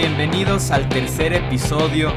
bienvenidos al tercer episodio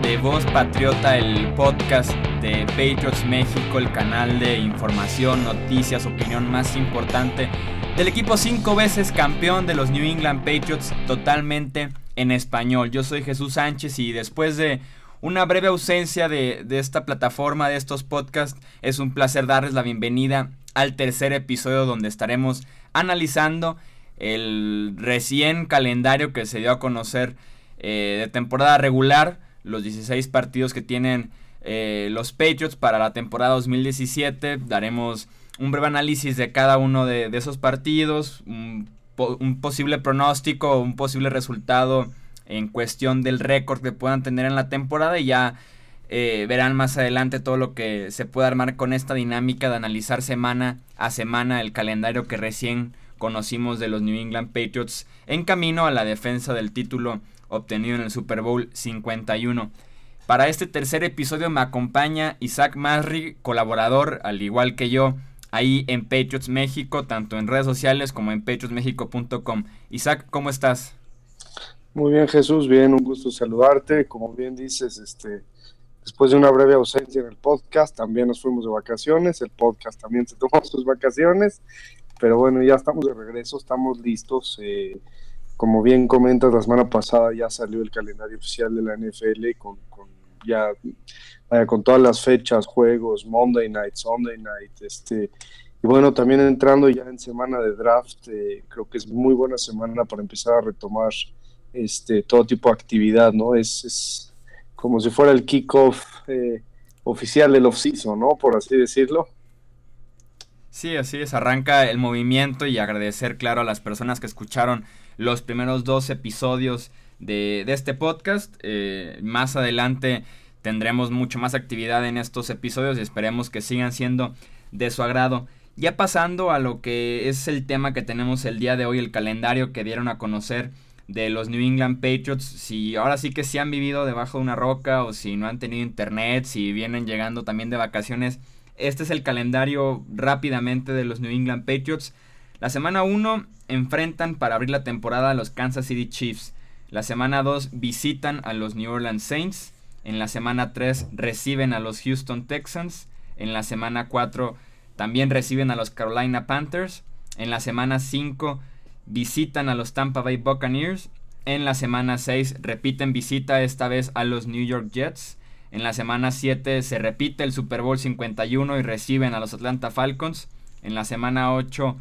de Voz Patriota, el podcast de Patriots México, el canal de información, noticias, opinión más importante del equipo cinco veces campeón de los New England Patriots, totalmente en español. Yo soy Jesús Sánchez y después de una breve ausencia de, esta plataforma, de estos podcasts, es un placer darles la bienvenida al tercer episodio donde estaremos analizando el recién calendario que se dio a conocer eh, de temporada regular, los 16 partidos que tienen eh, los Patriots para la temporada 2017. Daremos un breve análisis de cada uno de, esos partidos, un, posible pronóstico, un posible resultado en cuestión del récord que puedan tener en la temporada y ya eh, verán más adelante todo lo que se puede armar con esta dinámica de analizar semana a semana el calendario que recién conocimos de los New England Patriots en camino a la defensa del título obtenido en el Super Bowl 51. Para este tercer episodio me acompaña Isaac Masri, colaborador al igual que yo ahí en Patriots México, tanto en redes sociales como en patriotsmexico.com. Isaac, ¿cómo estás? Muy bien, Jesús, bien, un gusto saludarte. Como bien dices, este, después de una breve ausencia en el podcast, también nos fuimos de vacaciones, el podcast también se tomó sus vacaciones, pero bueno, ya estamos de regreso, estamos listos. Eh, como bien comentas, la semana pasada ya salió el calendario oficial de la NFL con, con ya con todas las fechas, juegos, Monday Night, Sunday Night, este, y bueno, también entrando ya en semana de draft, eh, creo que es muy buena semana para empezar a retomar este, todo tipo de actividad, ¿no? Es, como si fuera el kickoff eh, oficial del off-season, ¿no? Por así decirlo. Sí, así es, arranca el movimiento y agradecer, claro, a las personas que escucharon los primeros dos episodios de, este podcast. Eh, más adelante tendremos mucho más actividad en estos episodios y esperemos que sigan siendo de su agrado. Ya pasando a lo que es el tema que tenemos el día de hoy, el calendario que dieron a conocer de los New England Patriots, si ahora sí que si han vivido debajo de una roca o si no han tenido internet, si vienen llegando también de vacaciones, este es el calendario rápidamente de los New England Patriots. La semana 1 enfrentan para abrir la temporada a los Kansas City Chiefs. La semana 2 visitan a los New Orleans Saints. En la semana 3 reciben a los Houston Texans. En la semana 4 también reciben a los Carolina Panthers. En la semana 5 visitan a los Tampa Bay Buccaneers. En la semana 6 repiten visita esta vez a los New York Jets. En la semana 7 se repite el Super Bowl 51 y reciben a los Atlanta Falcons. En la semana 8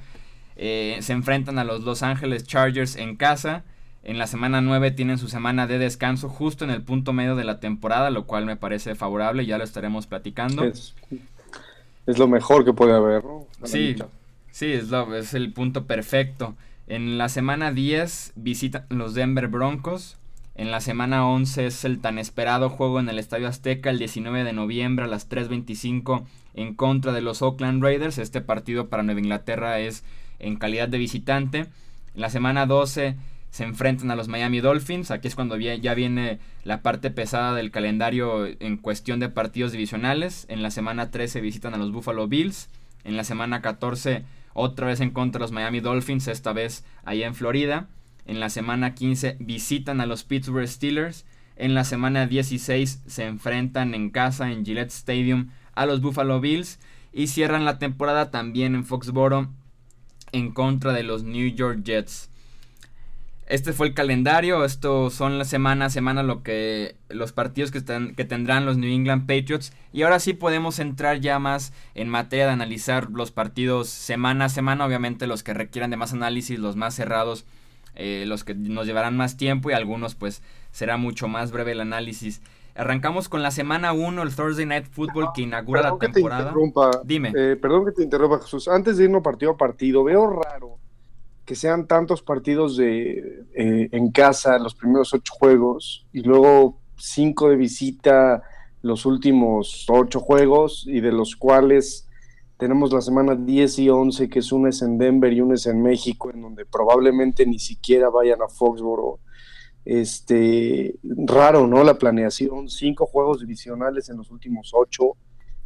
eh, se enfrentan a los Los Angeles Chargers en casa. En la semana 9 tienen su semana de descanso justo en el punto medio de la temporada, lo cual me parece favorable, ya lo estaremos platicando. Es, lo mejor que puede haber, ¿no? Sí, sí, es, es el punto perfecto. En la semana 10 visitan los Denver Broncos. En la semana 11 es el tan esperado juego en el Estadio Azteca el 19 de noviembre a las 3.25 en contra de los Oakland Raiders. Este partido para Nueva Inglaterra es en calidad de visitante. En la semana 12 se enfrentan a los Miami Dolphins. Aquí es cuando ya viene la parte pesada del calendario en cuestión de partidos divisionales. En la semana 13 visitan a los Buffalo Bills. En la semana 14 otra vez en contra de los Miami Dolphins, esta vez allá en Florida. En la semana 15 visitan a los Pittsburgh Steelers. En la semana 16 se enfrentan en casa en Gillette Stadium a los Buffalo Bills. Y cierran la temporada también en Foxboro en contra de los New York Jets. Este fue el calendario, esto son la semana a semana lo que los partidos que, que tendrán los New England Patriots y ahora sí podemos entrar ya más en materia de analizar los partidos semana a semana, obviamente los que requieran de más análisis, los más cerrados, eh, los que nos llevarán más tiempo y algunos pues será mucho más breve el análisis. Arrancamos con la semana 1, el Thursday Night Football que inaugura la temporada. Dime. Eh, perdón que te interrumpa Jesús, antes de irnos partido a partido, veo raro que sean tantos partidos de, eh, en casa los primeros ocho juegos y luego cinco de visita los últimos ocho juegos y de los cuales tenemos la semana 10 y 11 que es una es en Denver y una es en México en donde probablemente ni siquiera vayan a Foxboro este raro no la planeación cinco juegos divisionales en los últimos ocho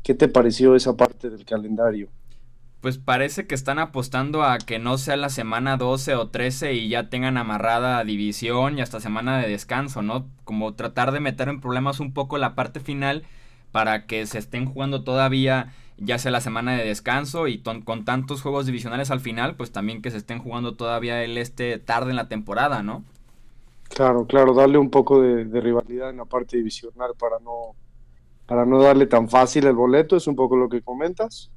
¿qué te pareció esa parte del calendario? pues parece que están apostando a que no sea la semana 12 o 13 y ya tengan amarrada división y hasta semana de descanso, ¿no? Como tratar de meter en problemas un poco la parte final para que se estén jugando todavía ya sea la semana de descanso y con tantos juegos divisionales al final, pues también que se estén jugando todavía el este tarde en la temporada, ¿no? Claro, claro, darle un poco de, rivalidad en la parte divisional para no, para no darle tan fácil el boleto, es un poco lo que comentas.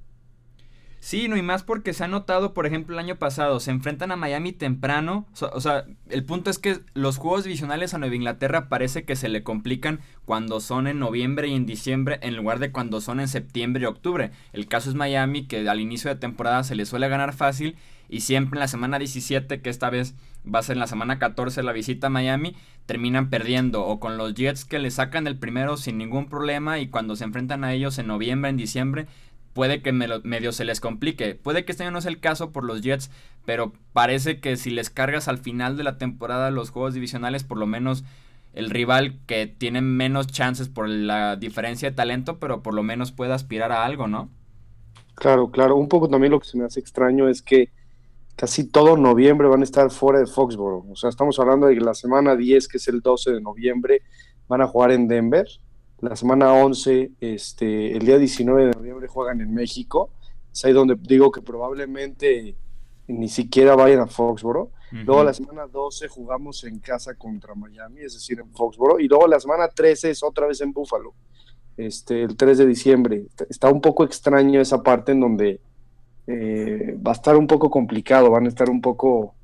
Sí, no, y más porque se ha notado, por ejemplo, el año pasado, se enfrentan a Miami temprano. O sea, el punto es que los juegos divisionales a Nueva Inglaterra parece que se le complican cuando son en noviembre y en diciembre en lugar de cuando son en septiembre y octubre. El caso es Miami, que al inicio de temporada se le suele ganar fácil y siempre en la semana 17, que esta vez va a ser en la semana 14 la visita a Miami, terminan perdiendo o con los Jets que le sacan el primero sin ningún problema y cuando se enfrentan a ellos en noviembre, en diciembre, puede que medio se les complique. Puede que este año no sea el caso por los Jets, pero parece que si les cargas al final de la temporada los juegos divisionales, por lo menos el rival que tiene menos chances por la diferencia de talento, pero por lo menos puede aspirar a algo, ¿no? Claro, claro. Un poco también lo que se me hace extraño es que casi todo noviembre van a estar fuera de Foxborough. O sea, estamos hablando de que la semana 10, que es el 12 de noviembre, van a jugar en Denver la semana 11, este, el día 19 de noviembre juegan en México. Es ahí donde digo que probablemente ni siquiera vayan a Foxboro. Luego la semana 12 jugamos en casa contra Miami, es decir, en Foxboro. Y luego la semana 13 es otra vez en Buffalo, este, el 3 de diciembre. Está un poco extraño esa parte en donde eh, va a estar un poco complicado, van a estar un poco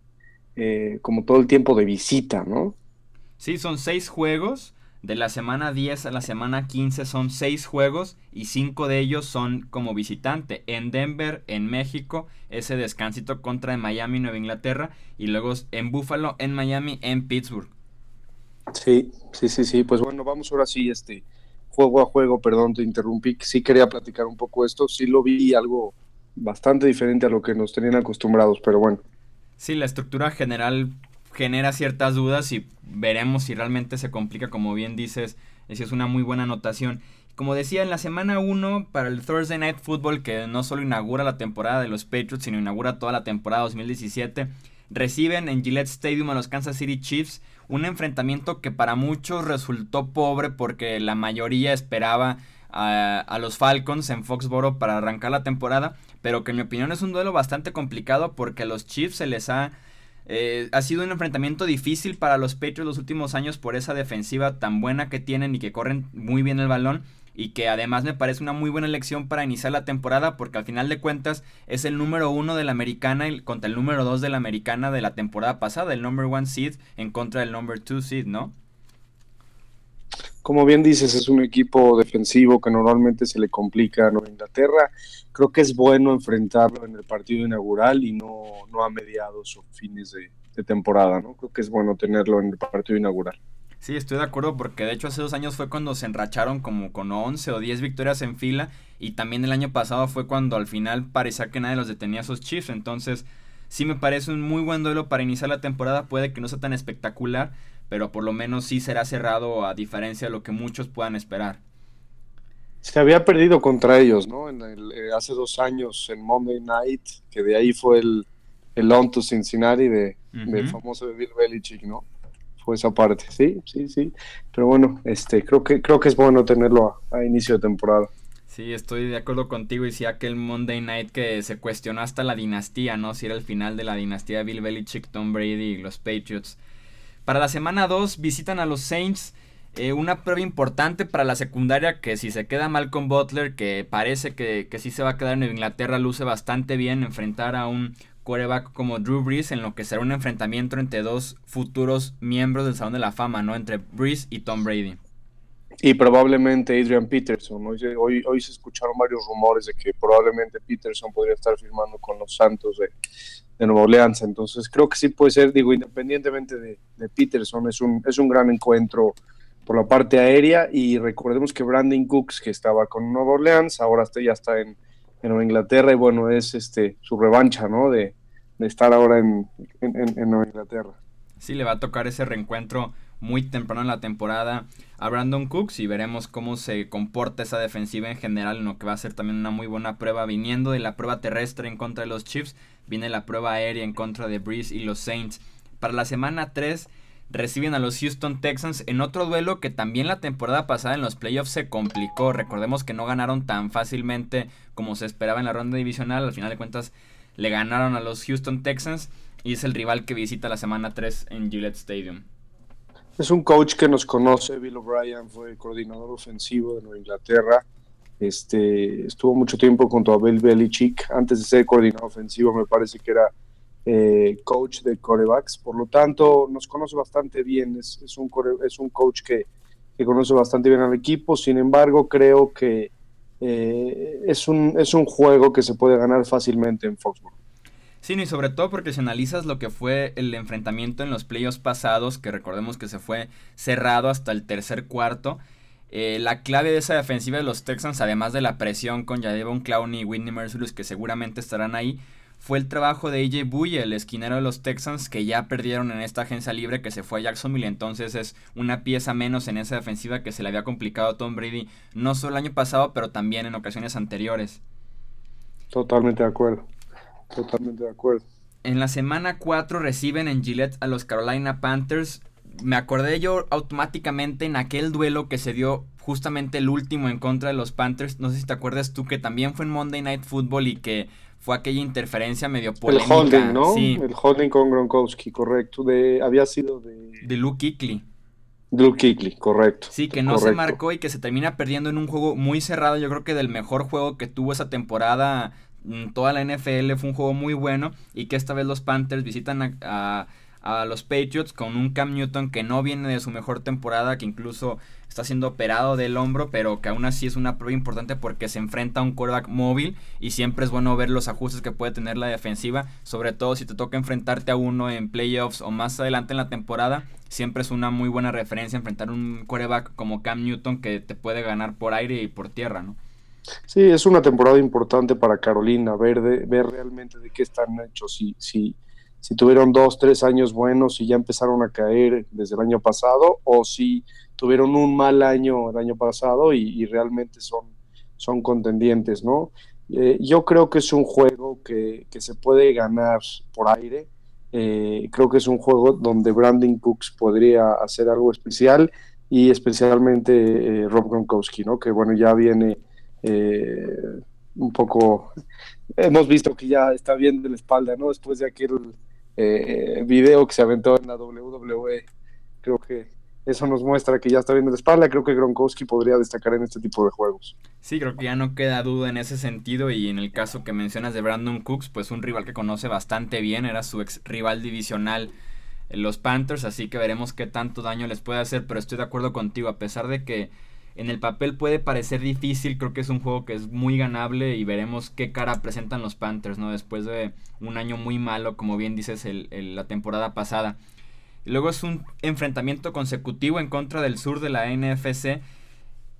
eh, como todo el tiempo de visita, ¿no? Sí, son seis juegos de la semana 10 a la semana 15 son 6 juegos y 5 de ellos son como visitante. En Denver, en México, ese descansito contra Miami, Nueva Inglaterra. Y luego en Buffalo, en Miami, en Pittsburgh. Sí, sí, sí, sí. Pues bueno, vamos ahora sí, este, juego a juego, perdón, te interrumpí. Sí quería platicar un poco esto. Sí lo vi algo bastante diferente a lo que nos tenían acostumbrados, pero bueno. Sí, la estructura general genera ciertas dudas y veremos si realmente se complica, como bien dices, si es una muy buena anotación. Como decía, en la semana 1 para el Thursday Night Football, que no solo inaugura la temporada de los Patriots, sino inaugura toda la temporada 2017, reciben en Gillette Stadium a los Kansas City Chiefs, un enfrentamiento que para muchos resultó pobre porque la mayoría esperaba a, a, los Falcons en Foxboro para arrancar la temporada, pero que en mi opinión es un duelo bastante complicado porque a los Chiefs se les ha eh, ha sido un enfrentamiento difícil para los Patriots los últimos años por esa defensiva tan buena que tienen y que corren muy bien el balón y que además me parece una muy buena elección para iniciar la temporada porque al final de cuentas es el número uno de la americana contra el número dos de la americana de la temporada pasada, el number one seed en contra del number two seed, ¿no? Como bien dices, es un equipo defensivo que normalmente se le complica a Inglaterra. Creo que es bueno enfrentarlo en el partido inaugural y no, no a mediados o fines de, temporada, ¿no? Creo que es bueno tenerlo en el partido inaugural. Sí, estoy de acuerdo porque de hecho hace dos años fue cuando se enracharon como con 11 o 10 victorias en fila y también el año pasado fue cuando al final parecía que nadie los detenía a esos Chiefs, entonces sí me parece un muy buen duelo para iniciar la temporada, puede que no sea tan espectacular, pero por lo menos sí será cerrado a diferencia de lo que muchos puedan esperar. Se había perdido contra ellos, ¿no? En eh, hace dos años en Monday Night, que de ahí fue el, el on to Cincinnati de, del famoso de Bill Belichick, ¿no? Fue esa parte, sí, sí, sí. Pero bueno, este, creo que, creo que es bueno tenerlo a, inicio de temporada. Sí, estoy de acuerdo contigo y sí aquel Monday Night que se cuestionó hasta la dinastía, ¿no? Si era el final de la dinastía de Bill Belichick, Tom Brady y los Patriots. Para la semana 2 visitan a los Saints. Eh, una prueba importante para la secundaria que si se queda mal con Butler, que parece que, que sí se va a quedar en Inglaterra, luce bastante bien enfrentar a un quarterback como Drew Brees en lo que será un enfrentamiento entre dos futuros miembros del Salón de la Fama, ¿no? Entre Brees y Tom Brady. Y probablemente Adrian Peterson. Hoy, hoy, se escucharon varios rumores de que probablemente Peterson podría estar firmando con los Santos de, de Nueva Orleans. Entonces creo que sí puede ser, digo, independientemente de, Peterson, es un, es un gran encuentro por la parte aérea y recordemos que Brandon Cooks, que estaba con Nueva Orleans, ahora ya está en, en Nueva Inglaterra y bueno, es este su revancha, ¿no? De, estar ahora en, en, Nueva Inglaterra. Sí, le va a tocar ese reencuentro muy temprano en la temporada a Brandon Cooks y veremos cómo se comporta esa defensiva en general, en lo que va a ser también una muy buena prueba viniendo de la prueba terrestre en contra de los Chiefs, viene la prueba aérea en contra de Breeze y los Saints. Para la semana 3 reciben a los Houston Texans en otro duelo que también la temporada pasada en los playoffs se complicó. Recordemos que no ganaron tan fácilmente como se esperaba en la ronda divisional. Al final de cuentas le ganaron a los Houston Texans y es el rival que visita la semana 3 en Gillette Stadium. Es un coach que nos conoce, Bill O'Brien fue coordinador ofensivo de Nueva Inglaterra. Este, estuvo mucho tiempo junto a Bill Belichick. Antes de ser coordinador ofensivo, me parece que era eh, coach de corebacks, por lo tanto nos conoce bastante bien, es, un, es un coach que, conoce bastante bien al equipo, sin embargo creo que eh, es, un, es un juego que se puede ganar fácilmente en Foxborough. Sí, y sobre todo porque si analizas lo que fue el enfrentamiento en los playoffs pasados, que recordemos que se fue cerrado hasta el tercer cuarto, eh, la clave de esa defensiva de los Texans, además de la presión con Jadevon Clowney y Whitney Merciless, que seguramente estarán ahí, fue el trabajo de AJ Buye, el esquinero de los Texans, que ya perdieron en esta agencia libre que se fue a Jacksonville. Entonces es una pieza menos en esa defensiva que se le había complicado a Tom Brady, no solo el año pasado, pero también en ocasiones anteriores. Totalmente de acuerdo. Totalmente de acuerdo. En la semana 4 reciben en Gillette a los Carolina Panthers. Me acordé yo automáticamente en aquel duelo que se dio justamente el último en contra de los Panthers. No sé si te acuerdas tú que también fue en Monday Night Football y que fue aquella interferencia medio polémica. El holding, ¿no? El holding con Gronkowski, correcto. De, había sido de... De Luke Kuechly. Luke Kuechly, correcto. Sí, que no se marcó y que se termina perdiendo en un juego muy cerrado. Yo creo que del mejor juego que tuvo esa temporada toda la NFL. Fue un juego muy bueno y que esta vez los Panthers visitan a a los Patriots con un Cam Newton que no viene de su mejor temporada, que incluso está siendo operado del hombro, pero que aún así es una prueba importante porque se enfrenta a un quarterback móvil y siempre es bueno ver los ajustes que puede tener la defensiva, sobre todo si te toca enfrentarte a uno en playoffs o más adelante en la temporada, siempre es una muy buena referencia enfrentar un quarterback como Cam Newton que te puede ganar por aire y por tierra, ¿no? Sí, es una temporada importante para Carolina, ver, ver realmente de qué están hechos, si, si, si tuvieron dos, tres años buenos y ya empezaron a caer desde el año pasado, o si tuvieron un mal año el año pasado y, realmente son, son contendientes, ¿no? Eh, yo creo que es un juego que, se puede ganar por aire. Eh, creo que es un juego donde Brandon Cooks podría hacer algo especial y especialmente eh, Rob Gronkowski, ¿no? Que bueno, ya viene un poco, hemos visto que ya está bien de la espalda, ¿no? Después de aquel eh, video que se aventó en la WWE. Creo que eso nos muestra que ya está bien de la espalda. Creo que Gronkowski podría destacar en este tipo de juegos. Sí, creo que ya no queda duda en ese sentido. Y en el caso que mencionas de Brandon Cooks, pues un rival que conoce bastante bien, era su ex rival divisional en los Panthers. Así que veremos qué tanto daño les puede hacer. Pero estoy de acuerdo contigo, a pesar de que en el papel puede parecer difícil, creo que es un juego que es muy ganable y veremos qué cara presentan los Panthers, ¿no? Después de un año muy malo, como bien dices, la temporada pasada. luego es un enfrentamiento consecutivo en contra del sur de la NFC.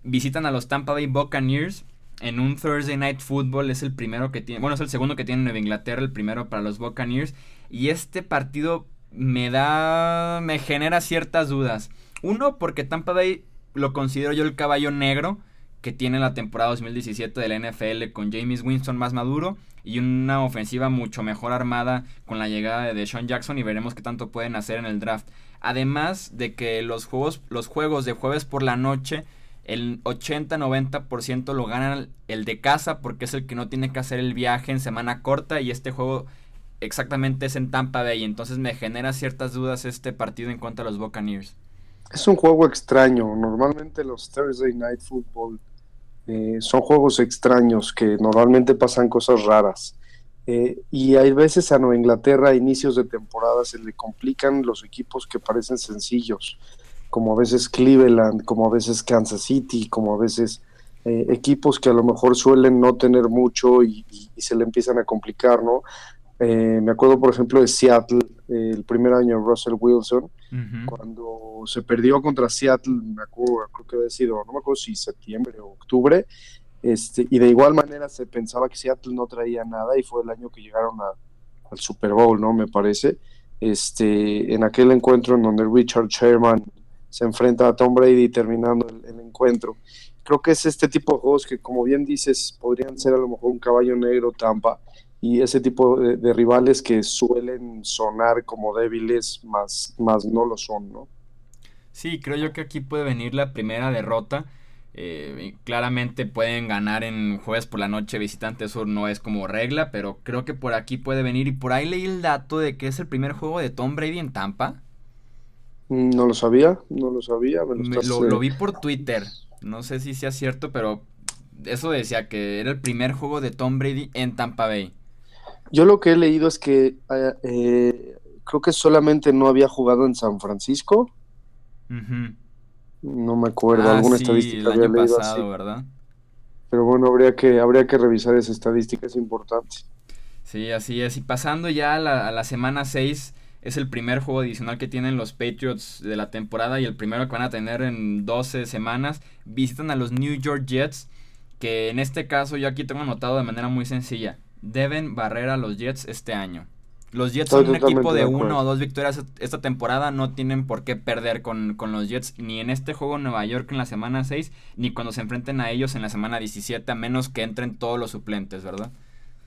Visitan a los Tampa Bay Buccaneers en un Thursday Night Football. Es el primero que tiene, bueno, es el segundo que tiene Nueva Inglaterra, el primero para los Buccaneers. Y este partido me da, me genera ciertas dudas. Uno, porque Tampa Bay lo considero yo el caballo negro que tiene la temporada 2017 del NFL con James Winston más maduro y una ofensiva mucho mejor armada con la llegada de Sean Jackson y veremos qué tanto pueden hacer en el draft. Además de que los juegos, los juegos de jueves por la noche, el 80-90% lo ganan el de casa porque es el que no tiene que hacer el viaje en semana corta y este juego exactamente es en Tampa Bay. Entonces me genera ciertas dudas este partido en contra de los Buccaneers. Es un juego extraño. Normalmente los Thursday Night Football eh, son juegos extraños que normalmente pasan cosas raras. Eh, y hay veces a Nueva Inglaterra a inicios de temporada se le complican los equipos que parecen sencillos, como a veces Cleveland, como a veces Kansas City, como a veces eh, equipos que a lo mejor suelen no tener mucho y, y se le empiezan a complicar, ¿no? Eh, me acuerdo, por ejemplo, de Seattle, el primer año de Russell Wilson, cuando se perdió contra Seattle, me acuerdo, creo que había sido, no me acuerdo si septiembre o octubre, este, y de igual manera se pensaba que Seattle no traía nada y fue el año que llegaron al Super Bowl, ¿no? Me parece. Este, en aquel encuentro en donde Richard Sherman se enfrenta a Tom Brady terminando el, encuentro. Creo que es este tipo de juegos que, como bien dices, podrían ser a lo mejor un caballo negro Tampa y ese tipo de, rivales que suelen sonar como débiles, más, más no lo son, ¿no? Sí, creo yo que aquí puede venir la primera derrota. Eh, claramente pueden ganar en jueves por la noche visitante sur no es como regla, pero creo que por aquí puede venir y por ahí leí el dato de que es el primer juego de Tom Brady en Tampa. Mm, no lo sabía, no lo sabía. lo, eh, vi por Twitter. No sé si sea cierto, pero eso decía que era el primer juego de Tom Brady en Tampa Bay. Yo lo que he leído es que eh, eh, creo que solamente no había jugado en San Francisco. No me acuerdo, ah, alguna estadística el año pasado, ¿verdad? Pero bueno, habría que, habría que revisar esa estadística, es importante. Sí, así es. Y pasando ya a la, a la semana 6, es el primer juego adicional que tienen los Patriots de la temporada y el primero que van a tener en 12 semanas. Visitan a los New York Jets, que en este caso yo aquí tengo anotado de manera muy sencilla. Deben barrer a los Jets este año. Los Jets son un equipo de, una o dos victorias esta temporada, no tienen por qué perder con, con, los Jets ni en este juego en Nueva York en la semana 6, ni cuando se enfrenten a ellos en la semana 17, a menos que entren todos los suplentes, ¿verdad?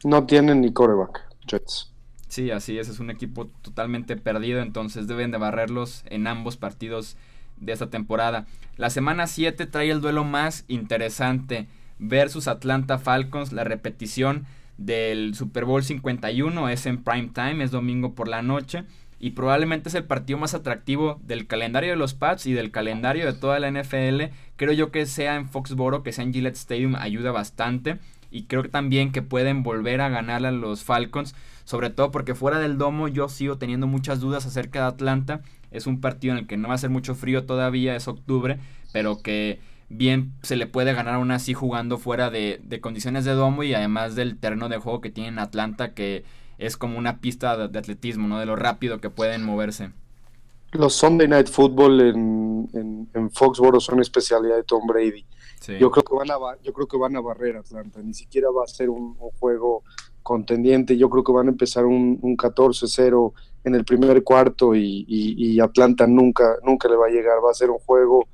No tienen ni coreback, Jets. Sí, así es, es un equipo totalmente perdido, entonces deben de barrerlos en ambos partidos de esta temporada. La semana 7 trae el duelo más interesante versus Atlanta Falcons, la repetición del Super Bowl 51 es en prime time, es domingo por la noche y probablemente es el partido más atractivo del calendario de los Pats y del calendario de toda la NFL. Creo yo que sea en Foxboro, que sea en Gillette Stadium ayuda bastante y creo también que pueden volver a ganar a los Falcons sobre todo porque fuera del domo yo sigo teniendo muchas dudas acerca de Atlanta. Es un partido en el que no va a ser mucho frío todavía, es octubre, pero que bien se le puede ganar aún así jugando fuera de, condiciones de domo y además del terreno de juego que tiene Atlanta que es como una pista de, atletismo, ¿no? De lo rápido que pueden moverse. Los Sunday Night Football en, en, Foxboro son especialidad de Tom Brady. Yo creo que van a yo creo que van a barrer Atlanta, ni siquiera va a ser un juego contendiente. Yo creo que van a empezar un, 14-0 en el primer cuarto y, Atlanta nunca, nunca le va a llegar. Va a ser un juego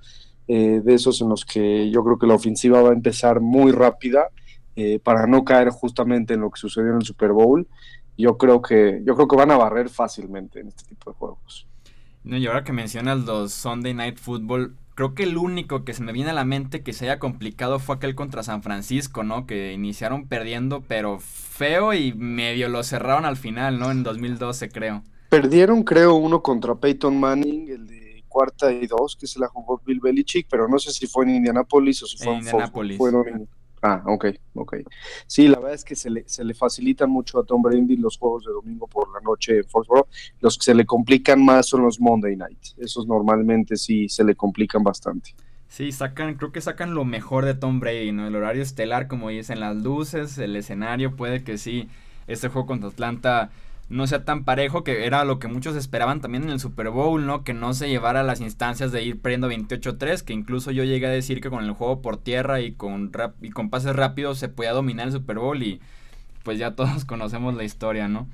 eh, de esos en los que yo creo que la ofensiva va a empezar muy rápida eh, para no caer justamente en lo que sucedió en el Super Bowl. Yo creo que, yo creo que van a barrer fácilmente en este tipo de juegos. No, y ahora que mencionas los Sunday Night Football, Creo que el único que se me viene a la mente que se haya complicado fue aquel contra San Francisco, ¿no? Que iniciaron perdiendo, pero feo y medio lo cerraron al final, ¿no? En 2012, creo. Perdieron, creo, uno contra Peyton Manning, el de cuarta y dos, que se la jugó Bill Belichick, pero no sé si fue en Indianapolis o si fue en, Indianapolis. Fueron Ah, ok, ok. Sí, la verdad es que se le, se le facilitan mucho a Tom Brady los juegos de domingo por la noche en Foxborough. Los que se le complican más son los Monday Night. Esos normalmente sí se le complican bastante. Sí, sacan, creo que sacan lo mejor de Tom Brady, ¿no? El horario estelar, como dicen las luces, el escenario, puede que sí. Este juego contra Atlanta no sea tan parejo, que era lo que muchos esperaban también en el Super Bowl, ¿no? Que no se llevara las instancias de ir perdiendo 28-3, que incluso yo llegué a decir que con el juego por tierra y con, y con pases rápidos se podía dominar el Super Bowl y pues ya todos conocemos la historia, ¿no?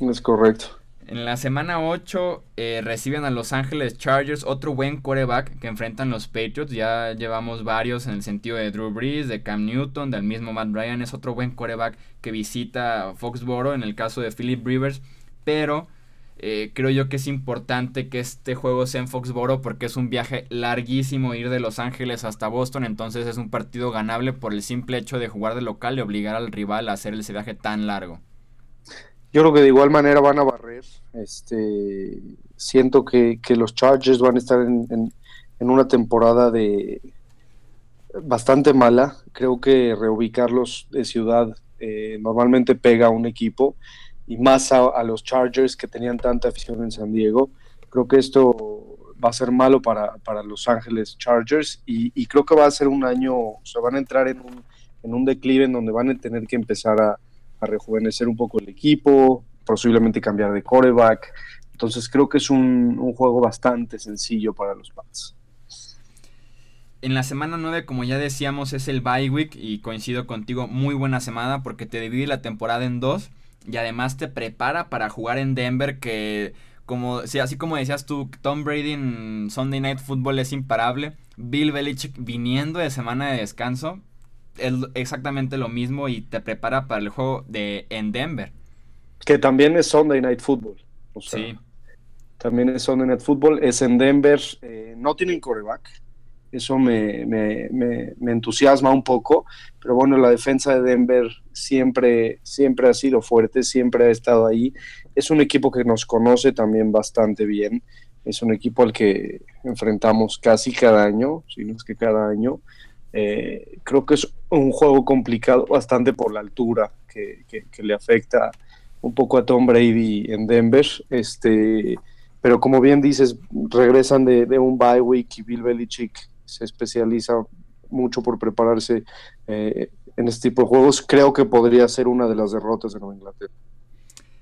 Es correcto. En la semana 8 eh, reciben a Los Ángeles Chargers, otro buen quarterback que enfrentan los Patriots. Ya llevamos varios en el sentido de Drew Brees, de Cam Newton, del mismo Matt Ryan. Es otro buen quarterback que visita Foxboro en el caso de Philip Rivers. Pero eh, creo yo que es importante que este juego sea en Foxboro porque es un viaje larguísimo ir de Los Ángeles hasta Boston. Entonces es un partido ganable por el simple hecho de jugar de local y obligar al rival a hacer ese viaje tan largo. Yo creo que de igual manera van a barrer. Este, siento que, los Chargers van a estar en, una temporada de bastante mala. Creo que reubicarlos de ciudad eh, normalmente pega a un equipo y más a, los Chargers que tenían tanta afición en San Diego. Creo que esto va a ser malo para, Los Ángeles Chargers y, creo que va a ser un año, o sea, van a entrar en un, en un declive en donde van a tener que empezar a, a rejuvenecer un poco el equipo, posiblemente cambiar de coreback. Entonces creo que es un, juego bastante sencillo para los Pats. En la semana 9, como ya decíamos, es el bye week y coincido contigo, muy buena semana porque te divide la temporada en dos y además te prepara para jugar en Denver que como, sí, así como decías tú, Tom Brady en Sunday Night Football es imparable. Bill Belichick viniendo de semana de descanso es exactamente lo mismo y te prepara para el juego de en Denver. Que también es Sunday Night Football. sí. También es Sunday Night Football, es en Denver, eh, no tienen coreback, eso me, entusiasma un poco, pero bueno, la defensa de Denver siempre, siempre ha sido fuerte, siempre ha estado ahí. Es un equipo que nos conoce también bastante bien, es un equipo al que enfrentamos casi cada año, si no es que cada año. Eh, creo que es un juego complicado bastante por la altura que, le afecta un poco a Tom Brady en Denver. Este, pero como bien dices, regresan de, un bye week y Bill Belichick se especializa mucho por prepararse eh, en este tipo de juegos. Creo que podría ser una de las derrotas de Nueva Inglaterra.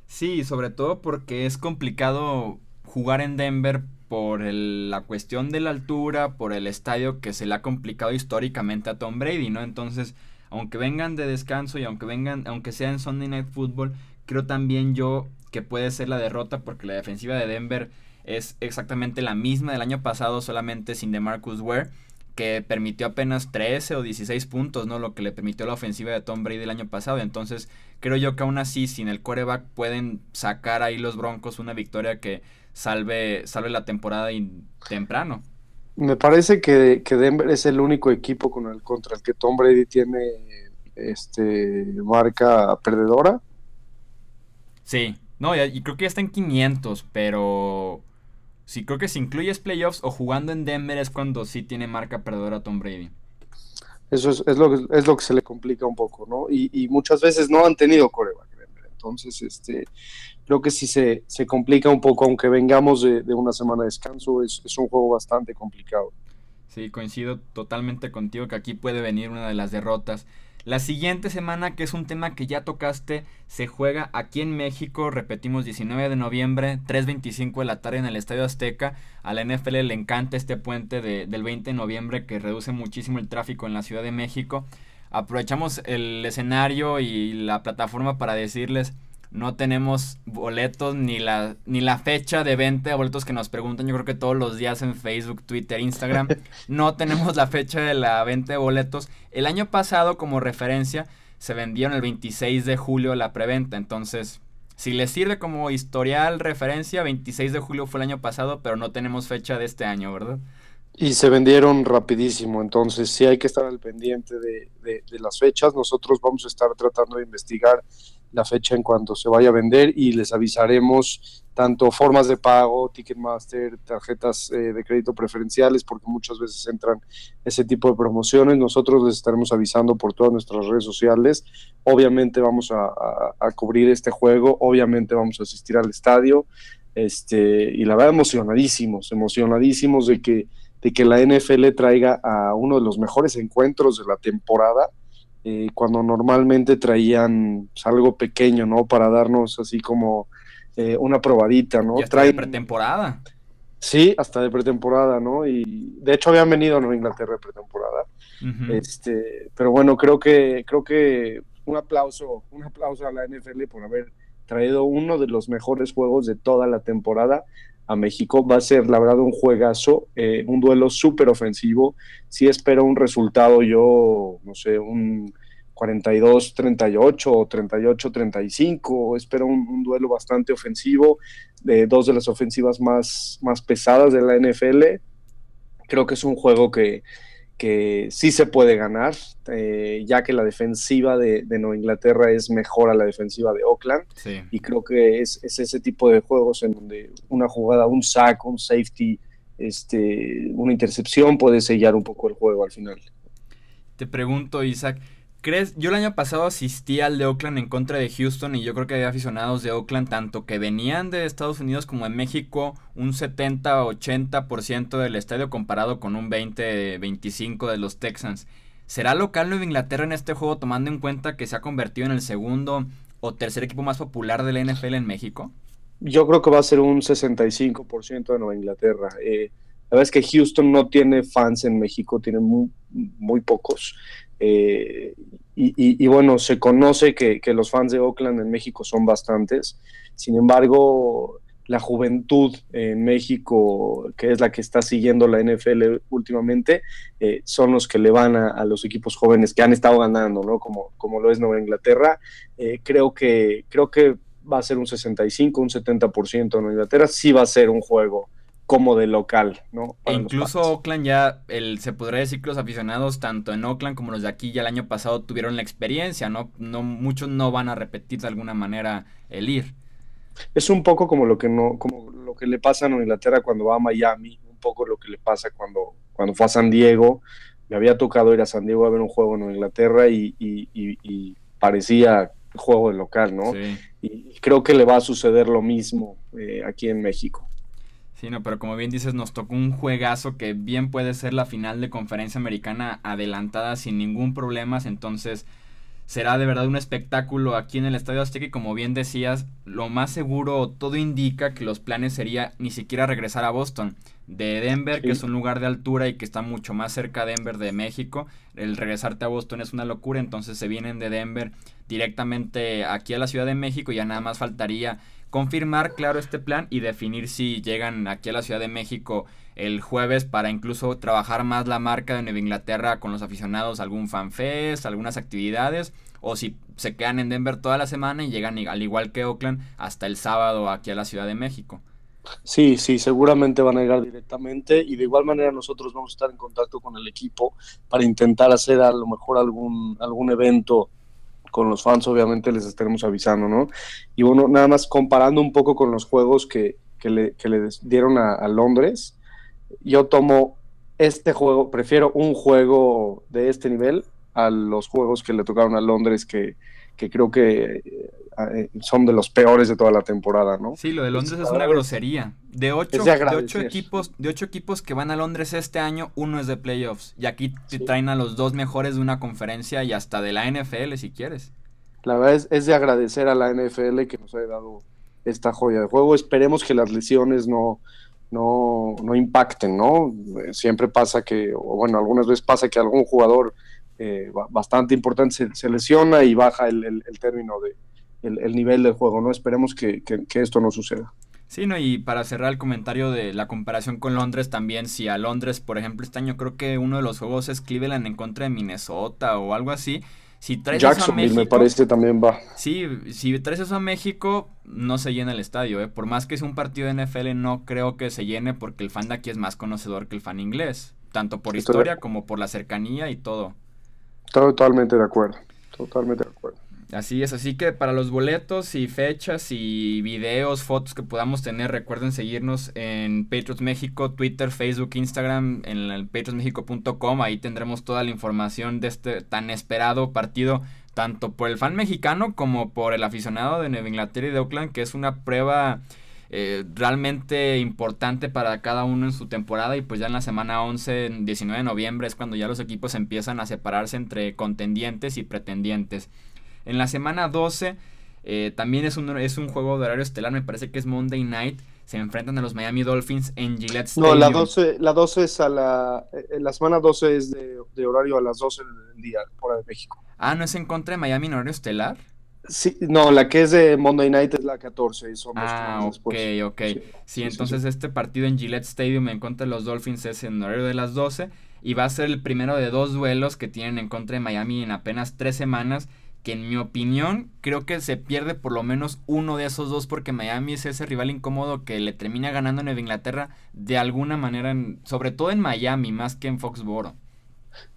Sí, sobre todo porque es complicado jugar en Denver por la cuestión de la altura, por el estadio que se le ha complicado históricamente a Tom Brady, ¿no? Entonces, aunque vengan de descanso y aunque vengan, aunque sea en Sunday Night Football, creo también yo que puede ser la derrota porque la defensiva de Denver es exactamente la misma del año pasado, solamente sin DeMarcus Ware, que permitió apenas 13 o 16 puntos, ¿no? Lo que le permitió la ofensiva de Tom Brady el año pasado. Entonces, creo yo que aún así, sin el coreback, pueden sacar ahí los Broncos una victoria que salve, salve la temporada temprano. Me parece que, que, Denver es el único equipo con el, contra el que Tom Brady tiene este marca perdedora. Sí, no, y, creo que ya está en 500, pero sí, creo que si incluyes playoffs o jugando en Denver es cuando sí tiene marca perdedora Tom Brady. Eso es, lo, que, es lo que se le complica un poco, ¿no? Y, muchas veces no han tenido coreback. Entonces, este, creo que sí se, se complica un poco, aunque vengamos de, una semana de descanso, es, es, un juego bastante complicado. Sí, coincido totalmente contigo que aquí puede venir una de las derrotas. La siguiente semana, que es un tema que ya tocaste, se juega aquí en México, repetimos 19 de noviembre, 3.25 de la tarde en el Estadio Azteca. A la NFL le encanta este puente del 20 de noviembre que reduce muchísimo el tráfico en la Ciudad de México. Aprovechamos el escenario y la plataforma para decirles no tenemos boletos ni la, ni la fecha de venta de boletos que nos preguntan, yo creo que todos los días en Facebook, Twitter, Instagram, no tenemos la fecha de la venta de boletos. El año pasado, como referencia, se vendieron el 26 de julio la preventa, entonces, si les sirve como historial, referencia, 26 de julio fue el año pasado, pero no tenemos fecha de este año, ¿verdad? Y se vendieron rapidísimo, entonces sí hay que estar al pendiente de, de, de las fechas. Nosotros vamos a estar tratando de investigar la fecha en cuanto se vaya a vender y les avisaremos tanto formas de pago, Ticketmaster, tarjetas eh, de crédito preferenciales, porque muchas veces entran ese tipo de promociones. Nosotros les estaremos avisando por todas nuestras redes sociales. Obviamente vamos a, cubrir este juego, obviamente vamos a asistir al estadio. Este, y la verdad emocionadísimos, emocionadísimos de que, de que la NFL traiga a uno de los mejores encuentros de la temporada eh, cuando normalmente traían pues, algo pequeño, ¿no? Para darnos así como eh, una probadita, ¿no? Y hasta de pretemporada. Sí, hasta de pretemporada, ¿no? Y de hecho habían venido a Nueva Inglaterra de pretemporada. este, pero bueno, creo que, creo que un aplauso, un aplauso a la NFL por haber traído uno de los mejores juegos de toda la temporada a México. Va a ser, la verdad, un juegazo, eh, un duelo súper ofensivo. Si espero un resultado, yo, no sé, un 42-38 o 38-35. Espero un, duelo bastante ofensivo, de dos de las ofensivas más, más pesadas de la NFL. Creo que es un juego que, que sí se puede ganar, eh, ya que la defensiva de, Nueva Inglaterra es mejor a la defensiva de Oakland. Y creo que es, ese tipo de juegos en donde una jugada, un sack, un safety, este, una intercepción puede sellar un poco el juego al final. Te pregunto, Isaac, Yo el año pasado asistí al de Oakland en contra de Houston y yo creo que había aficionados de Oakland tanto que venían de Estados Unidos como en México un 70-80% del estadio comparado con un 20-25% de los Texans. ¿Será local Nueva Inglaterra en este juego tomando en cuenta que se ha convertido en el segundo o tercer equipo más popular de la NFL en México? Yo creo que va a ser un 65% de Nueva Inglaterra. Eh, la verdad es que Houston no tiene fans en México, tiene muy pocos. Eh, y, bueno, se conoce que, los fans de Oakland en México son bastantes. Sin embargo, la juventud en México, que es la que está siguiendo la NFL últimamente, eh, son los que le van a, los equipos jóvenes que han estado ganando, ¿no? Como, como lo es Nueva Inglaterra. Eh, creo, que, creo que va a ser un 65, un 70% en Nueva Inglaterra, sí va a ser un juego como de local, ¿no? E incluso Oakland ya, el, se podría decir que los aficionados, tanto en Oakland como los de aquí ya el año pasado, tuvieron la experiencia, ¿no? no muchos no van a repetir de alguna manera el ir. Es un poco como lo que no, como lo que le pasa a Inglaterra cuando va a Miami, un poco lo que le pasa cuando, cuando fue a San Diego. Me había tocado ir a San Diego a ver un juego en Inglaterra y, y, parecía juego de local, ¿no? Y creo que le va a suceder lo mismo eh, aquí en México. Sí, no, pero como bien dices, nos tocó un juegazo que bien puede ser la final de conferencia americana adelantada sin ningún problema. Entonces, será de verdad un espectáculo aquí en el Estadio Azteca y como bien decías, lo más seguro, todo indica que los planes sería ni siquiera regresar a Boston. De Denver, que es un lugar de altura y que está mucho más cerca de Denver de México, el regresarte a Boston es una locura, entonces se vienen de Denver directamente aquí a la Ciudad de México, ya nada más faltaría confirmar, claro, este plan y definir si llegan aquí a la Ciudad de México el jueves para incluso trabajar más la marca de Nueva Inglaterra con los aficionados, algún fanfest, algunas actividades, o si se quedan en Denver toda la semana y llegan al igual que Oakland hasta el sábado aquí a la Ciudad de México. Sí, sí, seguramente van a llegar directamente y de igual manera nosotros vamos a estar en contacto con el equipo para intentar hacer a lo mejor algún, algún evento con los fans obviamente les estaremos avisando, ¿no? Y bueno, nada más comparando un poco con los juegos que, le, dieron a, Londres, yo tomo este juego, prefiero un juego de este nivel a los juegos que le tocaron a Londres que, que creo que eh, son de los peores de toda la temporada, ¿no? Sí, lo de Londres es una grosería. De ocho, de, ocho equipos, de ocho equipos que van a Londres este año, uno es de playoffs. Y aquí te traen a los dos mejores de una conferencia y hasta de la NFL, si quieres. La verdad es, es de agradecer a la NFL que nos haya dado esta joya de juego. Esperemos que las lesiones no, no, no impacten, ¿no? Siempre pasa que, o bueno, algunas veces pasa que algún jugador eh, bastante importante se, lesiona y baja el, el, término de el, nivel del juego, ¿no? Esperemos que, esto no suceda. Sí, ¿no? y para cerrar el comentario de la comparación con Londres también, si a Londres, por ejemplo, este año creo que uno de los juegos es Cleveland en contra de Minnesota o algo así. Si traes eso a México, me parece también va. Sí, si traes eso a México, no se llena el estadio, ¿eh? Por más que es un partido de NFL, no creo que se llene porque el fan de aquí es más conocedor que el fan inglés. Tanto por historia como por la cercanía y todo. Totalmente de acuerdo, totalmente de acuerdo. Así es, así que para los boletos y fechas y videos, fotos que podamos tener, recuerden seguirnos en Patriots México, Twitter, Facebook, Instagram, en el patriotsmexico.com, ahí tendremos toda la información de este tan esperado partido, tanto por el fan mexicano como por el aficionado de Nueva Inglaterra y de Oakland, que es una prueba eh, realmente importante para cada uno en su temporada y pues ya en la semana 11, 19 de noviembre es cuando ya los equipos empiezan a separarse entre contendientes y pretendientes. En la semana 12 eh, también es un, es un juego de horario estelar, me parece que es Monday Night. Se enfrentan a los Miami Dolphins en Gillette Stadium. No, la 12, la 12 es a la... Eh, la semana 12 es de, horario a las 12 del día, hora de México. Ah, ¿no es en contra de Miami en horario estelar? Sí, no, la que es de Monday Night es la 14 ah, ok, ok. Sí, entonces este partido en Gillette Stadium en contra de los Dolphins es en horario de las 12 y va a ser el primero de dos duelos que tienen en contra de Miami en apenas tres semanas que en mi opinión creo que se pierde por lo menos uno de esos dos porque Miami es ese rival incómodo que le termina ganando en Inglaterra de alguna manera, sobre todo en Miami más que en Foxboro.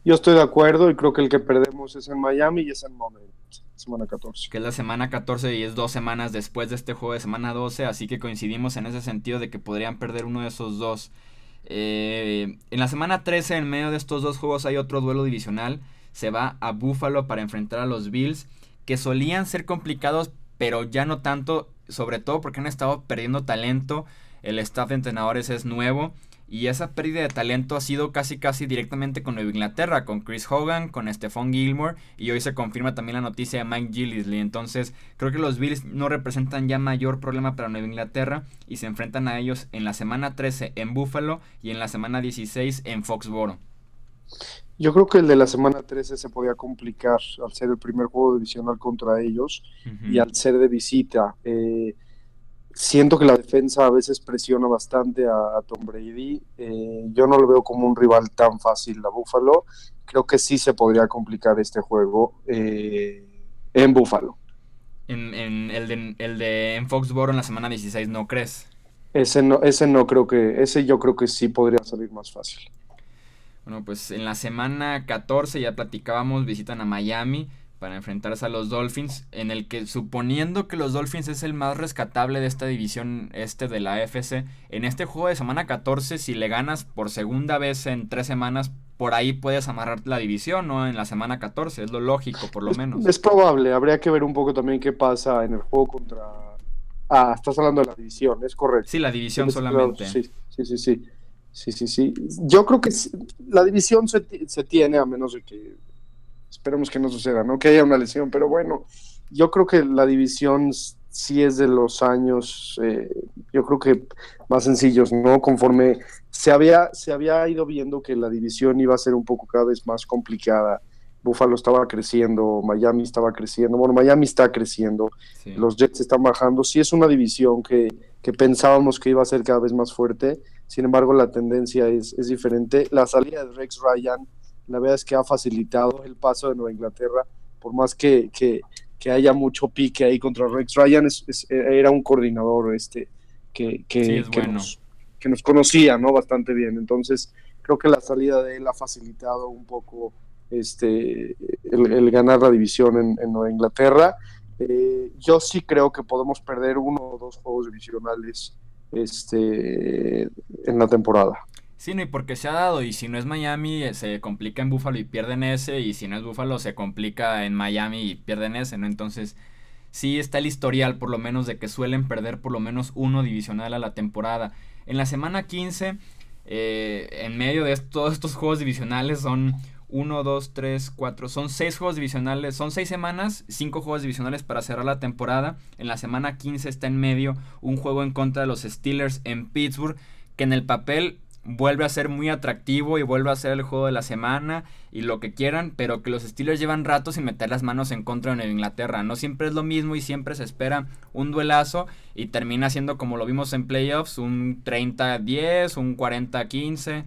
Yo estoy de acuerdo y creo que el que perdemos es en Miami y es en Monday semana 14. Que es la semana 14 y es dos semanas después de este juego de semana 12, así que coincidimos en ese sentido de que podrían perder uno de esos dos. Eh, en la semana 13, en medio de estos dos juegos, hay otro duelo divisional. Se va a Buffalo para enfrentar a los Bills, que solían ser complicados, pero ya no tanto, sobre todo porque han estado perdiendo talento. El staff de entrenadores es nuevo y esa pérdida de talento ha sido casi casi directamente con Nueva Inglaterra, con Chris Hogan, con Stephon Gilmore y hoy se confirma también la noticia de Mike Gillisley. Entonces creo que los Bills no representan ya mayor problema para Nueva Inglaterra y se enfrentan a ellos en la semana 13 en Buffalo y en la semana 16 en Foxboro. Yo creo que el de la semana 13 se podía complicar al ser el primer juego divisional contra ellos y al ser de visita. Eh, siento que la defensa a veces presiona bastante a, Tom Brady. Eh, yo no lo veo como un rival tan fácil a Buffalo. Creo que sí se podría complicar este juego eh, en Buffalo. En, el, de, el de en Foxboro en la semana 16, ¿no crees? Ese no, ese no creo que, ese yo creo que sí podría salir más fácil. Bueno, pues en la semana 14 ya platicábamos, visitan a Miami para enfrentarse a los Dolphins, en el que suponiendo que los Dolphins es el más rescatable de esta división este de la AFC, en este juego de semana 14, si le ganas por segunda vez en tres semanas, por ahí puedes amarrar la división, ¿no? En la semana 14, es lo lógico, por lo menos. Es probable, habría que ver un poco también qué pasa en el juego contra... Ah, estás hablando de la división, es correcto. Sí, la división solamente. Sí, sí, sí, sí. Sí, sí, sí. Yo creo que la división se, se tiene, a menos de que esperemos que no suceda, ¿no? Que haya una lesión, pero bueno, yo creo que la división sí es de los años, eh, yo creo que más sencillos, ¿no? Conforme se había, se había ido viendo que la división iba a ser un poco cada vez más complicada. Buffalo estaba creciendo, Miami estaba creciendo, bueno, Miami está creciendo, los Jets están bajando, sí es una división que, que, pensábamos que iba a ser cada vez más fuerte, sin embargo la tendencia es, es diferente. La salida de Rex Ryan la verdad es que ha facilitado el paso de Nueva Inglaterra, por más que, que, haya mucho pique ahí contra Rex Ryan, era un coordinador este, que, que, nos, que nos conocía ¿no? bastante bien. Entonces, creo que la salida de él ha facilitado un poco este, el, ganar la división en, Nueva Inglaterra. Eh, yo sí creo que podemos perder uno o dos juegos divisionales este, en la temporada. Sí, no, y porque se ha dado, y si no es Miami, eh, se complica en Buffalo y pierden ese, y si no es Buffalo, se complica en Miami y pierden ese, ¿no? Entonces, sí está el historial, por lo menos, de que suelen perder por lo menos uno divisional a la temporada. En la semana 15, eh, en medio de todos estos juegos divisionales, son 1, 2, 3, 4, son 6 juegos divisionales, son 6 semanas, 5 juegos divisionales para cerrar la temporada. En la semana 15 está en medio un juego en contra de los Steelers en Pittsburgh, que en el papel vuelve a ser muy atractivo y vuelve a ser el juego de la semana y lo que quieran, pero que los Steelers llevan rato sin meter las manos en contra de Nueva Inglaterra. No siempre es lo mismo y siempre se espera un duelazo y termina siendo como lo vimos en playoffs, un 30-10, un 40-15.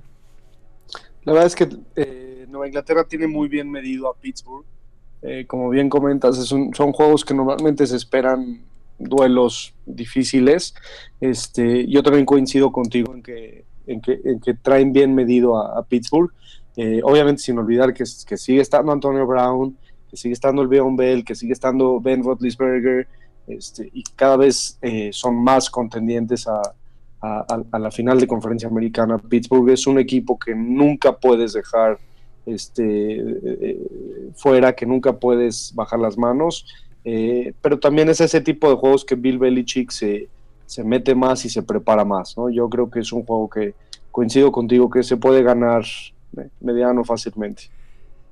La verdad es que eh, Nueva Inglaterra tiene muy bien medido a Pittsburgh. Eh, como bien comentas, son juegos que normalmente se esperan duelos difíciles. Este, yo también coincido contigo en que en que, en que traen bien medido a, Pittsburgh. Eh, obviamente sin olvidar que, sigue estando Antonio Brown, que sigue estando el Leon Bell, que sigue estando Ben Roethlisberger, este, y cada vez eh, son más contendientes a, a, la final de conferencia americana. Pittsburgh es un equipo que nunca puedes dejar este, eh, fuera, que nunca puedes bajar las manos, pero también es ese tipo de juegos que Bill Belichick se se mete más y se prepara más, ¿no? Yo creo que es un juego que coincido contigo que se puede ganar mediano fácilmente.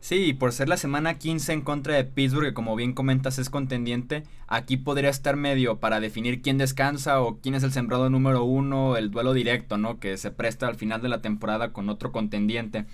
Sí, por ser la semana 15 en contra de Pittsburgh, que como bien comentas es contendiente, aquí podría estar medio para definir quién descansa o quién es el sembrado número uno, el duelo directo, ¿no? Que se presta al final de la temporada con otro contendiente.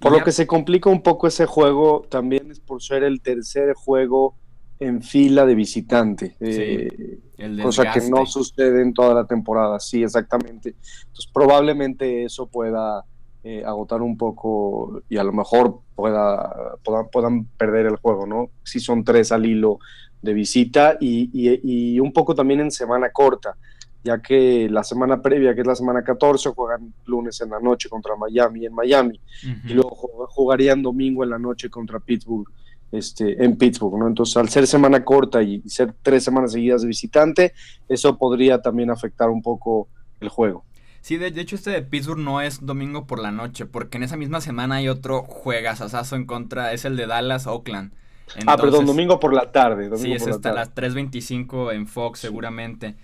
Por lo que se complica un poco ese juego, también es por ser el tercer juego en fila de visitante, eh, cosa que no sucede en toda la temporada, sí, exactamente. Entonces probablemente eso pueda eh, agotar un poco y a lo mejor pueda, puedan, perder el juego, ¿no? Si son tres al hilo de visita y, un poco también en semana corta, ya que la semana previa, que es la semana 14, juegan lunes en la noche contra Miami en Miami y luego jugarían domingo en la noche contra Pittsburgh este, en Pittsburgh, ¿no? Entonces, al ser semana corta y ser tres semanas seguidas de visitante, eso podría también afectar un poco el juego. Sí, de, hecho este de Pittsburgh no es domingo por la noche, porque en esa misma semana hay otro juegazazazo en contra, es el de Dallas Oakland. ah, perdón, domingo por la tarde. sí, es hasta las 3.25 en Fox seguramente.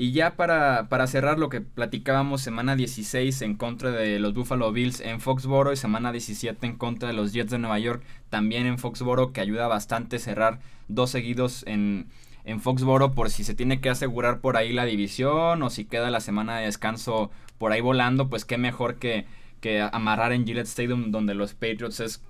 Y ya para, para, cerrar lo que platicábamos, semana 16 en contra de los Buffalo Bills en Foxboro y semana 17 en contra de los Jets de Nueva York también en Foxboro, que ayuda bastante cerrar dos seguidos en, en Foxboro por si se tiene que asegurar por ahí la división o si queda la semana de descanso por ahí volando, pues qué mejor que, que amarrar en Gillette Stadium donde los Patriots es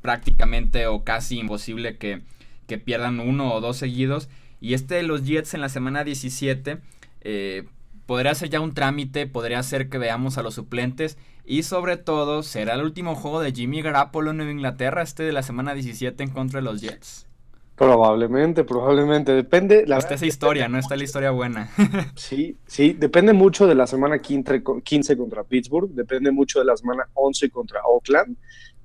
prácticamente o casi imposible que, que pierdan uno o dos seguidos y este de los Jets en la semana 17 Eh, podría ser ya un trámite, podría ser que veamos a los suplentes y sobre todo será el último juego de Jimmy Garoppolo en Nueva Inglaterra, este de la semana 17 en contra de los Jets. Probablemente, probablemente. Depende. La está esa historia, no está la historia buena. sí, sí, depende mucho de la semana 15, contra Pittsburgh, depende mucho de la semana 11 contra Oakland,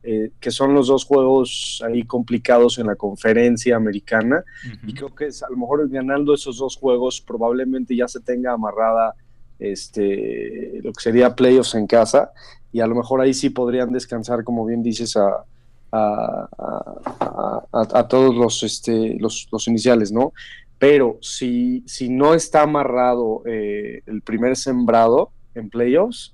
eh, que son los dos juegos ahí complicados en la conferencia americana. Y creo que a lo mejor ganando esos dos juegos probablemente ya se tenga amarrada este, lo que sería playoffs en casa. Y a lo mejor ahí sí podrían descansar, como bien dices, a a, todos los, este, los, los, iniciales, ¿no? Pero si, si no está amarrado eh, el primer sembrado en playoffs,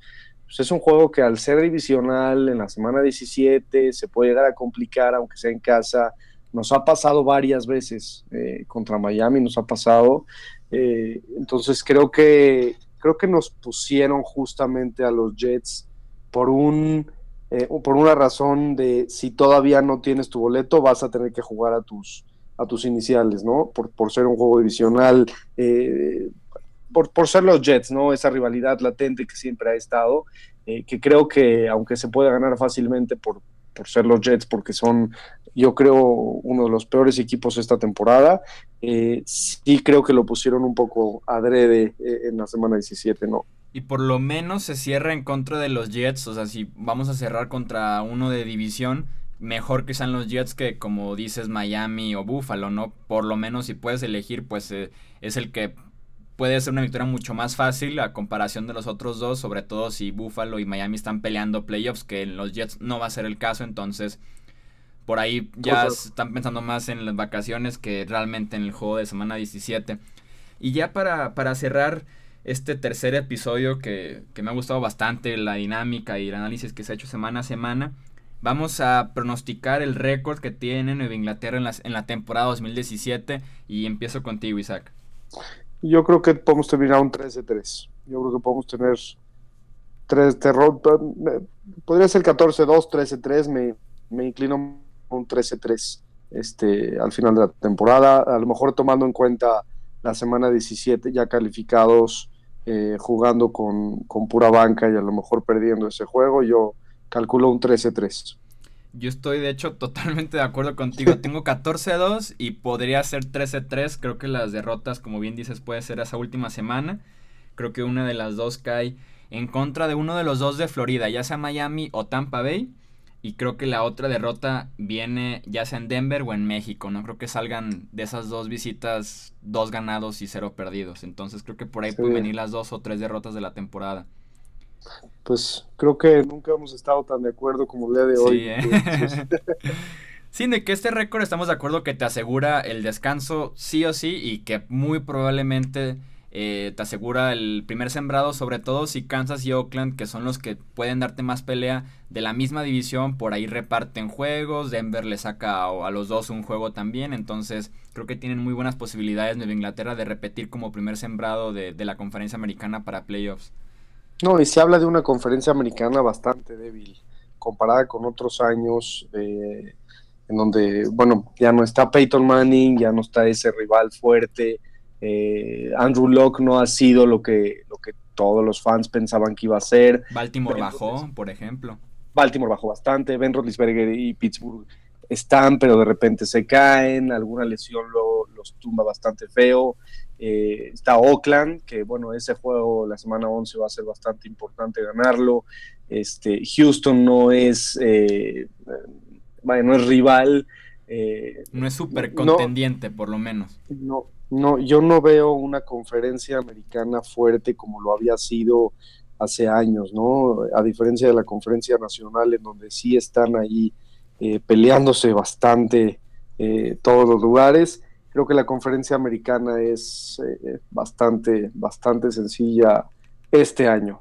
pues es un juego que al ser divisional en la semana 17 se puede llegar a complicar, aunque sea en casa. Nos ha pasado varias veces eh, contra Miami, nos ha pasado. Eh, entonces creo que, creo que nos pusieron justamente a los Jets por un eh, por una razón de si todavía no tienes tu boleto, vas a tener que jugar a tus, a tus iniciales, ¿no? Por, por ser un juego divisional, por, ser los Jets, ¿no? Esa rivalidad latente que siempre ha estado, eh, que creo que aunque se pueda ganar fácilmente por, por ser los Jets, porque son, yo creo, uno de los peores equipos esta temporada, sí creo que lo pusieron un poco adrede en la semana 17, ¿no? y por lo menos se cierra en contra de los Jets. O sea, si vamos a cerrar contra uno de división, mejor que sean los Jets que como dices Miami o Buffalo, ¿no? Por lo menos si puedes elegir, pues eh, es el que puede ser una victoria mucho más fácil a comparación de los otros dos, sobre todo si Buffalo y Miami están peleando playoffs, que en los Jets no va a ser el caso, entonces por ahí ya están pensando más en las vacaciones que realmente en el juego de semana 17. Y ya para, para cerrar este tercer episodio que, me ha gustado bastante, la dinámica y el análisis que se ha hecho semana a semana. Vamos a pronosticar el récord que tiene Nueva Inglaterra en, en la temporada 2017 y empiezo contigo, Isaac. Yo creo que podemos terminar un 13-3. Yo creo que podemos tener tres derrotas. Podría ser 14-2, 13-3. Me, me inclino un 13-3 este, al final de la temporada. A lo mejor tomando en cuenta la semana 17 ya calificados eh, jugando con, pura banca y a lo mejor perdiendo ese juego, yo calculo un 13-3. Yo estoy de hecho totalmente de acuerdo contigo. Tengo 14-2 y podría ser 13-3. Creo que las derrotas, como bien dices, puede ser esa última semana. Creo que una de las dos cae en contra de uno de los dos de Florida, ya sea Miami o Tampa Bay. Y creo que la otra derrota viene ya sea en Denver o en México. No creo que salgan de esas dos visitas dos ganados y cero perdidos. Entonces creo que por ahí pueden venir las dos o tres derrotas de la temporada. Pues creo que nunca hemos estado tan de acuerdo como el día de hoy. ¿eh? sí, de que este récord estamos de acuerdo que te asegura el descanso sí o sí y que muy probablemente eh, te asegura el primer sembrado, sobre todo si Kansas y Oakland, que son los que pueden darte más pelea de la misma división, por ahí reparten juegos, Denver le saca a, los dos un juego también, entonces creo que tienen muy buenas posibilidades Nueva Inglaterra de repetir como primer sembrado de, la conferencia americana para playoffs. No, y se habla de una conferencia americana bastante débil, comparada con otros años, eh, en donde, bueno, ya no está Peyton Manning, ya no está ese rival fuerte, eh, Andrew Locke no ha sido lo que, lo que todos los fans pensaban que iba a ser. Baltimore bajó, por ejemplo. Baltimore bajó bastante, Ben Roethlisberger y Pittsburgh están, pero de repente se caen, alguna lesión los tumba bastante feo. Eh, está Oakland, que bueno, ese juego la semana 11 va a ser bastante importante ganarlo. Este, Houston no es, eh, no es rival. no es súper contendiente, por lo menos. No, no, yo no veo una conferencia americana fuerte como lo había sido hace años, ¿no? A diferencia de la conferencia nacional, en donde sí están ahí eh, peleándose bastante eh, todos los lugares. Creo que la conferencia americana es eh, bastante, bastante sencilla este año.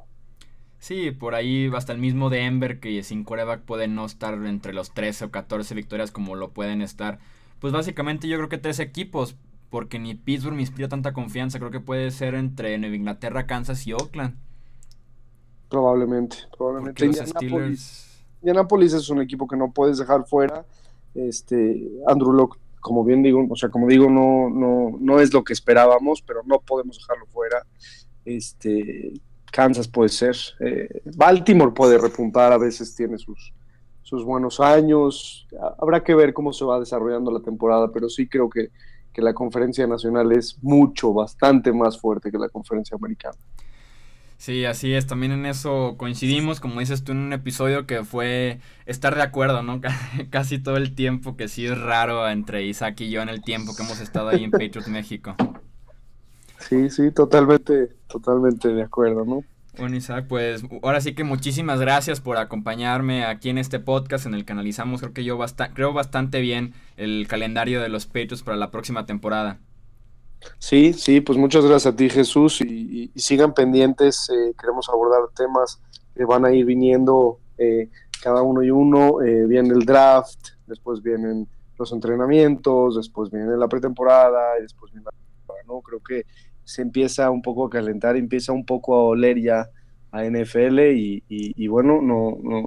Sí, por ahí hasta el mismo Denver, que sin coreback puede no estar entre los 13 o 14 victorias como lo pueden estar. Pues básicamente yo creo que tres equipos, porque ni Pittsburgh me inspira tanta confianza. Creo que puede ser entre Nueva Inglaterra, Kansas y Oakland. Probablemente, probablemente. Indianapolis, es un equipo que no puedes dejar fuera. Este, Andrew Locke, como bien digo, o sea, como digo, no, no, no es lo que esperábamos, pero no podemos dejarlo fuera. Este, Kansas puede ser. Eh, Baltimore puede repuntar, a veces tiene sus, sus buenos años. Habrá que ver cómo se va desarrollando la temporada, pero sí creo que, que la conferencia nacional es mucho, bastante más fuerte que la conferencia americana. Sí, así es, también en eso coincidimos, como dices tú en un episodio que fue estar de acuerdo, ¿no? Casi todo el tiempo, que sí es raro entre Isaac y yo en el tiempo que hemos estado ahí en Patriots México. Sí, sí, totalmente, totalmente de acuerdo, ¿no? Bueno, Isaac, pues ahora sí que muchísimas gracias por acompañarme aquí en este podcast en el que analizamos, creo que yo creo bastante bien el calendario de los Patriots para la próxima temporada. Sí, sí, pues muchas gracias a ti Jesús y, sigan pendientes, eh, queremos abordar temas que van a ir viniendo eh, cada uno y uno, eh, viene el draft, después vienen los entrenamientos, después viene la pretemporada y después viene la ¿no? Creo que se empieza un poco a calentar, empieza un poco a oler ya a NFL y, bueno, no, no,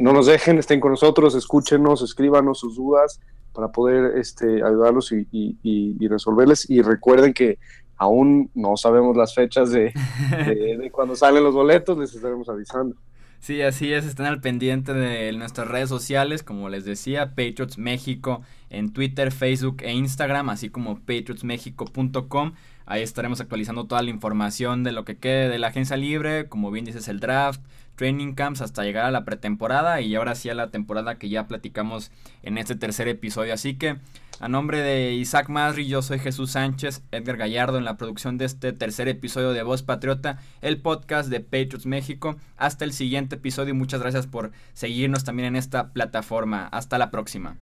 no nos dejen, estén con nosotros, escúchenos, escríbanos sus dudas para poder este, ayudarlos y, resolverles. Y recuerden que aún no sabemos las fechas de, cuando salen los boletos, les estaremos avisando. Sí, así es, estén al pendiente de nuestras redes sociales, como les decía, Patriots México en Twitter, Facebook e Instagram, así como patriotsmexico.com. Ahí estaremos actualizando toda la información de lo que quede de la agencia libre, como bien dices, el draft, training camps hasta llegar a la pretemporada y ahora sí a la temporada que ya platicamos en este tercer episodio. Así que a nombre de Isaac Masri, yo soy Jesús Sánchez, Edgar Gallardo en la producción de este tercer episodio de Voz Patriota, el podcast de Patriots México. Hasta el siguiente episodio y muchas gracias por seguirnos también en esta plataforma. Hasta la próxima.